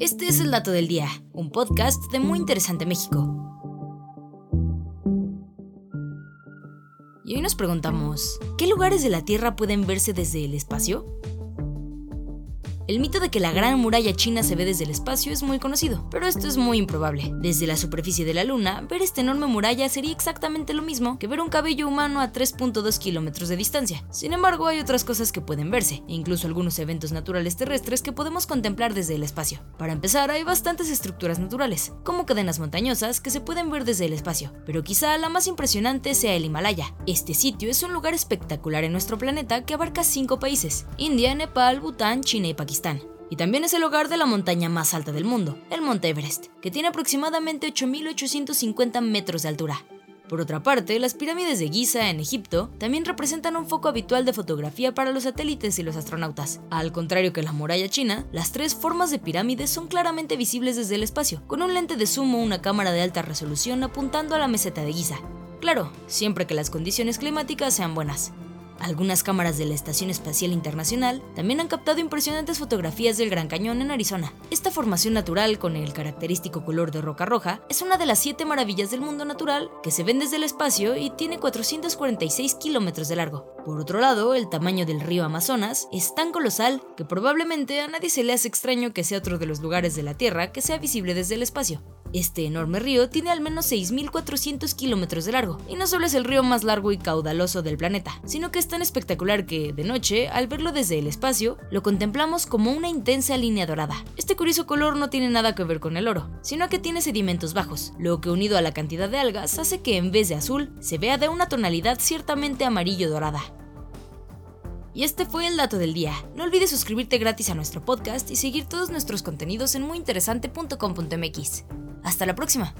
Este es el Dato del Día, un podcast de Muy Interesante México. Y hoy nos preguntamos, ¿qué lugares de la Tierra pueden verse desde el espacio? El mito de que la gran muralla china se ve desde el espacio es muy conocido, pero esto es muy improbable. Desde la superficie de la Luna, ver esta enorme muralla sería exactamente lo mismo que ver un cabello humano a 3.2 kilómetros de distancia. Sin embargo, hay otras cosas que pueden verse, e incluso algunos eventos naturales terrestres que podemos contemplar desde el espacio. Para empezar, hay bastantes estructuras naturales, como cadenas montañosas que se pueden ver desde el espacio, pero quizá la más impresionante sea el Himalaya. Este sitio es un lugar espectacular en nuestro planeta que abarca cinco países, India, Nepal, Bután, China y Pakistán y también es el hogar de la montaña más alta del mundo, el Monte Everest, que tiene aproximadamente 8.850 metros de altura. Por otra parte, las pirámides de Giza en Egipto también representan un foco habitual de fotografía para los satélites y los astronautas. Al contrario que la muralla china, las tres formas de pirámides son claramente visibles desde el espacio, con un lente de zoom o una cámara de alta resolución apuntando a la meseta de Giza. Claro, siempre que las condiciones climáticas sean buenas. Algunas cámaras de la Estación Espacial Internacional también han captado impresionantes fotografías del Gran Cañón en Arizona. Esta formación natural, con el característico color de roca roja, es una de las siete maravillas del mundo natural que se ven desde el espacio y tiene 446 kilómetros de largo. Por otro lado, el tamaño del río Amazonas es tan colosal que probablemente a nadie se le hace extraño que sea otro de los lugares de la Tierra que sea visible desde el espacio. Este enorme río tiene al menos 6.400 kilómetros de largo, y no solo es el río más largo y caudaloso del planeta, sino que es tan espectacular que, de noche, al verlo desde el espacio, lo contemplamos como una intensa línea dorada. Este curioso color no tiene nada que ver con el oro, sino que tiene sedimentos bajos, lo que unido a la cantidad de algas hace que en vez de azul, se vea de una tonalidad ciertamente amarillo dorada. Y este fue el dato del día. No olvides suscribirte gratis a nuestro podcast y seguir todos nuestros contenidos en muyinteresante.com.mx. Hasta la próxima.